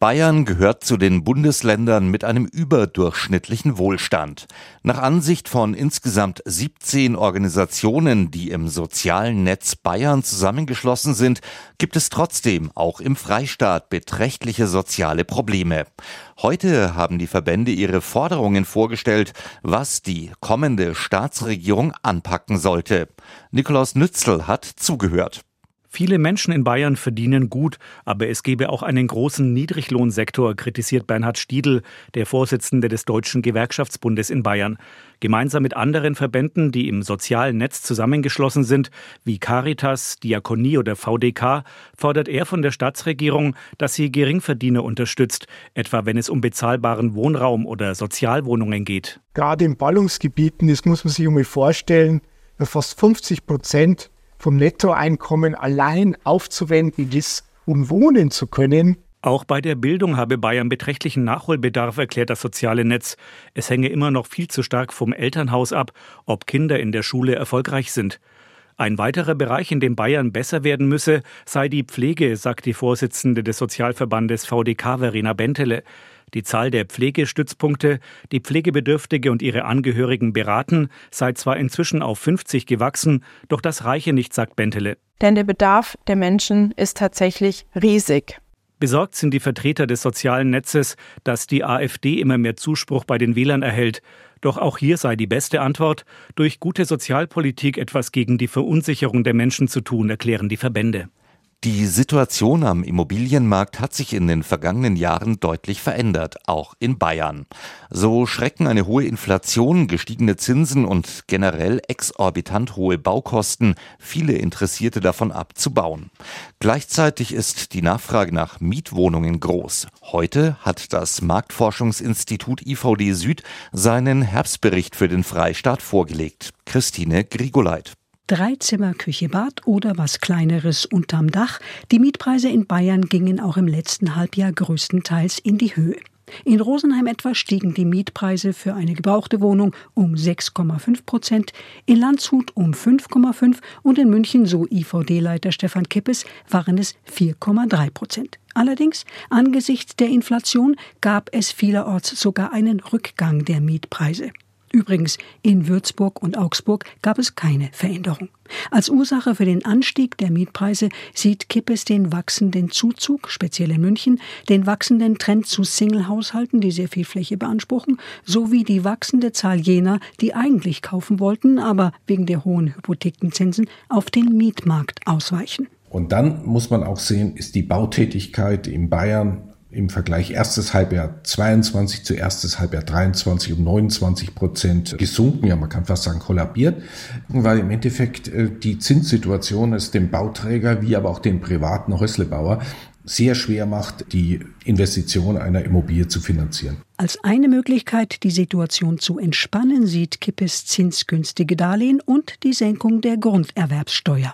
Bayern gehört zu den Bundesländern mit einem überdurchschnittlichen Wohlstand. Nach Ansicht von insgesamt 17 Organisationen, die im sozialen Netz Bayern zusammengeschlossen sind, gibt es trotzdem auch im Freistaat beträchtliche soziale Probleme. Heute haben die Verbände ihre Forderungen vorgestellt, was die kommende Staatsregierung anpacken sollte. Nikolaus Nützel hat zugehört. Viele Menschen in Bayern verdienen gut, aber es gebe auch einen großen Niedriglohnsektor, kritisiert Bernhard Stiedl, der Vorsitzende des Deutschen Gewerkschaftsbundes in Bayern. Gemeinsam mit anderen Verbänden, die im sozialen Netz zusammengeschlossen sind, wie Caritas, Diakonie oder VDK, fordert er von der Staatsregierung, dass sie Geringverdiener unterstützt, etwa wenn es um bezahlbaren Wohnraum oder Sozialwohnungen geht. Gerade in Ballungsgebieten, das muss man sich einmal vorstellen, fast 50 Prozent vom Nettoeinkommen allein aufzuwenden ist, um wohnen zu können. Auch bei der Bildung habe Bayern beträchtlichen Nachholbedarf, erklärt das soziale Netz. Es hänge immer noch viel zu stark vom Elternhaus ab, ob Kinder in der Schule erfolgreich sind. Ein weiterer Bereich, in dem Bayern besser werden müsse, sei die Pflege, sagt die Vorsitzende des Sozialverbandes VDK Verena Bentele. Die Zahl der Pflegestützpunkte, die Pflegebedürftige und ihre Angehörigen beraten, sei zwar inzwischen auf 50 gewachsen, doch das reiche nicht, sagt Bentele. Denn der Bedarf der Menschen ist tatsächlich riesig. Besorgt sind die Vertreter des sozialen Netzes, dass die AfD immer mehr Zuspruch bei den Wählern erhält. Doch auch hier sei die beste Antwort, durch gute Sozialpolitik etwas gegen die Verunsicherung der Menschen zu tun, erklären die Verbände. Die Situation am Immobilienmarkt hat sich in den vergangenen Jahren deutlich verändert, auch in Bayern. So schrecken eine hohe Inflation, gestiegene Zinsen und generell exorbitant hohe Baukosten viele Interessierte davon ab zu bauen. Gleichzeitig ist die Nachfrage nach Mietwohnungen groß. Heute hat das Marktforschungsinstitut IVD Süd seinen Herbstbericht für den Freistaat vorgelegt. Christine Grigoleit. Drei Zimmer, Küche, Bad oder was Kleineres unterm Dach. Die Mietpreise in Bayern gingen auch im letzten Halbjahr größtenteils in die Höhe. In Rosenheim etwa stiegen die Mietpreise für eine gebrauchte Wohnung um 6,5 Prozent, in Landshut um 5,5 und in München, so IVD-Leiter Stefan Kippes, waren es 4,3 Prozent. Allerdings, angesichts der Inflation gab es vielerorts sogar einen Rückgang der Mietpreise. Übrigens, in Würzburg und Augsburg gab es keine Veränderung. Als Ursache für den Anstieg der Mietpreise sieht Kippes den wachsenden Zuzug, speziell in München, den wachsenden Trend zu Singlehaushalten, die sehr viel Fläche beanspruchen, sowie die wachsende Zahl jener, die eigentlich kaufen wollten, aber wegen der hohen Hypothekenzinsen auf den Mietmarkt ausweichen. Und dann muss man auch sehen, ist die Bautätigkeit in Bayern im Vergleich erstes Halbjahr 22 zu erstes Halbjahr 23 um 29 Prozent gesunken, ja man kann fast sagen kollabiert, weil im Endeffekt äh, die Zinssituation es dem Bauträger wie aber auch dem privaten Häuslebauer sehr schwer macht, die Investition einer Immobilie zu finanzieren. Als eine Möglichkeit, die Situation zu entspannen, sieht Kippes zinsgünstige Darlehen und die Senkung der Grunderwerbssteuer.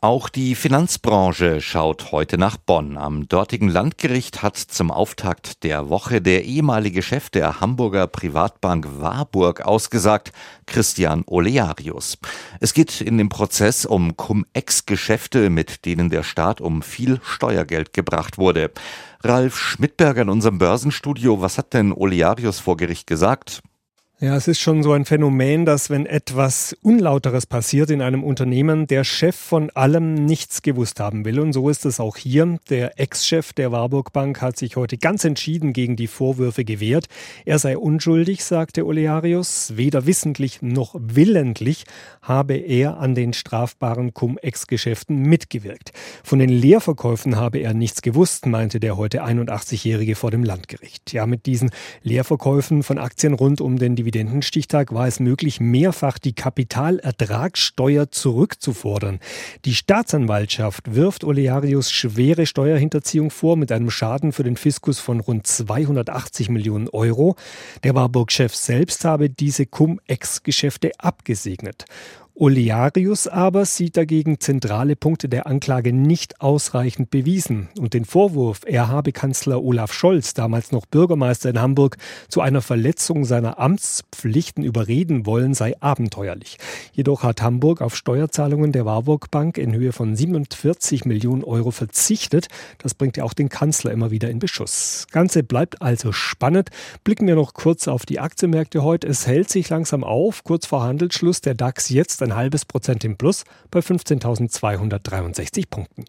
Auch die Finanzbranche schaut heute nach Bonn. Am dortigen Landgericht hat zum Auftakt der Woche der ehemalige Chef der Hamburger Privatbank Warburg ausgesagt, Christian Olearius. Es geht in dem Prozess um Cum-Ex-Geschäfte, mit denen der Staat um viel Steuergeld gebracht wurde. Ralf Schmidberger in unserem Börsenstudio, was hat denn Olearius vor Gericht gesagt? Ja, es ist schon so ein Phänomen, dass wenn etwas Unlauteres passiert in einem Unternehmen, der Chef von allem nichts gewusst haben will. Und so ist es auch hier. Der Ex-Chef der Warburg Bank hat sich heute ganz entschieden gegen die Vorwürfe gewehrt. Er sei unschuldig, sagte Olearius. Weder wissentlich noch willentlich habe er an den strafbaren Cum-Ex-Geschäften mitgewirkt. Von den Leerverkäufen habe er nichts gewusst, meinte der heute 81-Jährige vor dem Landgericht. Ja, mit diesen Leerverkäufen von Aktien rund um den Dividendenstichtag war es möglich, mehrfach die Kapitalertragssteuer zurückzufordern. Die Staatsanwaltschaft wirft Olearius schwere Steuerhinterziehung vor mit einem Schaden für den Fiskus von rund 280 Millionen Euro. Der Warburg-Chef selbst habe diese Cum-Ex-Geschäfte abgesegnet. Olearius aber sieht dagegen zentrale Punkte der Anklage nicht ausreichend bewiesen. Und den Vorwurf, er habe Kanzler Olaf Scholz, damals noch Bürgermeister in Hamburg, zu einer Verletzung seiner Amtspflichten überreden wollen, sei abenteuerlich. Jedoch hat Hamburg auf Steuerzahlungen der Warburg Bank in Höhe von 47 Millionen Euro verzichtet. Das bringt ja auch den Kanzler immer wieder in Beschuss. Ganze bleibt also spannend. Blicken wir noch kurz auf die Aktienmärkte heute. Es hält sich langsam auf. Kurz vor Handelsschluss der DAX jetzt halbes Prozent im Plus bei 15.263 Punkten.